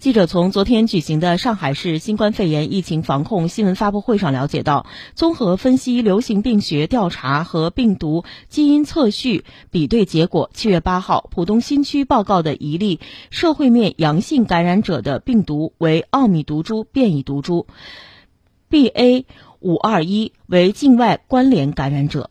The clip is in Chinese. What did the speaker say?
记者从昨天举行的上海市新冠肺炎疫情防控新闻发布会上了解到，综合分析流行病学调查和病毒基因测序比对结果，七月八号浦东新区报告的一例社会面阳性感染者的病毒为奥米毒株变异毒株，BA 五二一为境外关联感染者。